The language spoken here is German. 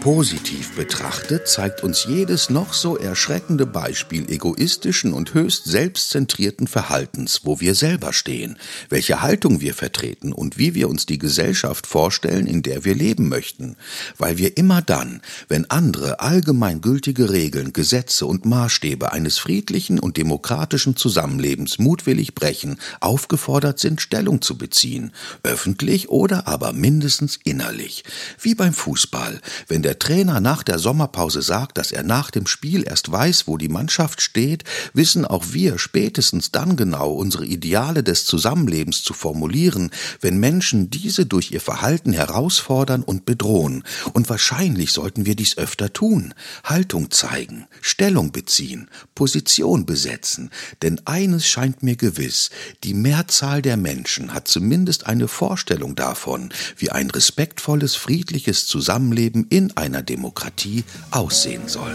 Positiv betrachtet zeigt uns jedes noch so erschreckende Beispiel egoistischen und höchst selbstzentrierten Verhaltens, wo wir selber stehen, welche Haltung wir vertreten und wie wir uns die Gesellschaft vorstellen, in der wir leben möchten. Weil wir immer dann, wenn andere allgemeingültige Regeln, Gesetze und Maßstäbe eines friedlichen und demokratischen Zusammenlebens mutwillig brechen, aufgefordert sind, Stellung zu beziehen, öffentlich oder aber mindestens innerlich. Wie beim Fußball, wenn der der Trainer nach der Sommerpause sagt, dass er nach dem Spiel erst weiß, wo die Mannschaft steht, wissen auch wir spätestens dann genau unsere Ideale des Zusammenlebens zu formulieren, wenn Menschen diese durch ihr Verhalten herausfordern und bedrohen. Und wahrscheinlich sollten wir dies öfter tun. Haltung zeigen, Stellung beziehen, Position besetzen. Denn eines scheint mir gewiss, die Mehrzahl der Menschen hat zumindest eine Vorstellung davon, wie ein respektvolles, friedliches Zusammenleben in einer Demokratie aussehen soll.